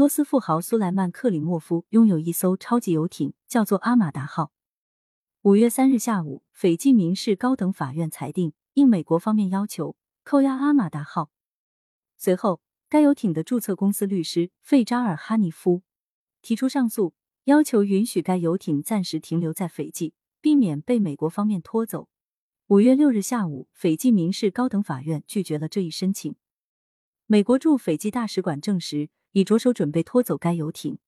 罗斯富豪苏莱曼·克里莫夫拥有一艘超级游艇，叫做阿马达号。五月三日下午，斐济民事高等法院裁定，应美国方面要求，扣押阿马达号。随后，该游艇的注册公司律师费扎尔·哈尼夫提出上诉，要求允许该游艇暂时停留在斐济，避免被美国方面拖走。五月六日下午，斐济民事高等法院拒绝了这一申请。美国驻斐济大使馆证实。已着手准备拖走该游艇。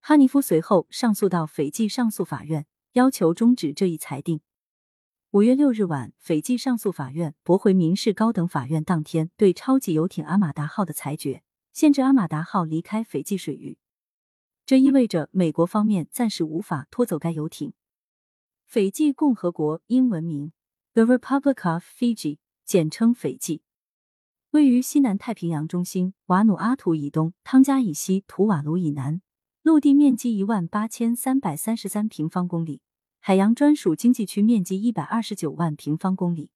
哈尼夫随后上诉到斐济上诉法院，要求终止这一裁定。五月六日晚，斐济上诉法院驳回民事高等法院当天对超级游艇阿马达号的裁决，限制阿马达号离开斐济水域。这意味着美国方面暂时无法拖走该游艇。斐济共和国英文名 The Republic of Fiji，简称斐济。位于西南太平洋中心，瓦努阿图以东，汤加以西，图瓦卢以南，陆地面积一万八千三百三十三平方公里，海洋专属经济区面积一百二十九万平方公里，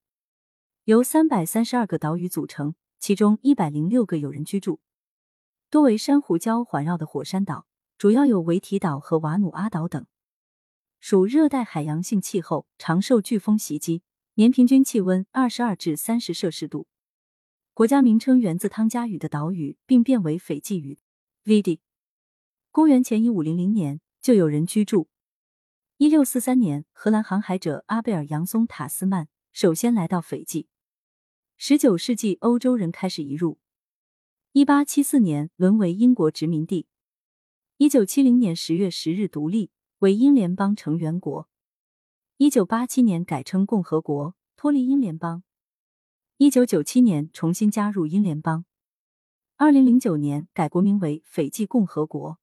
由三百三十二个岛屿组成，其中一百零六个有人居住，多为珊瑚礁环绕的火山岛，主要有维提岛和瓦努阿岛等，属热带海洋性气候，常受飓风袭击，年平均气温二十二至三十摄氏度。国家名称源自汤加语的岛屿，并变为斐济语 “Vidi”。公元前一五零零年就有人居住。一六四三年，荷兰航海者阿贝尔·杨松塔斯曼首先来到斐济。十九世纪，欧洲人开始移入。一八七四年，沦为英国殖民地。一九七零年十月十日独立，为英联邦成员国。一九八七年改称共和国，脱离英联邦。一九九七年重新加入英联邦，二零零九年改国名为斐济共和国。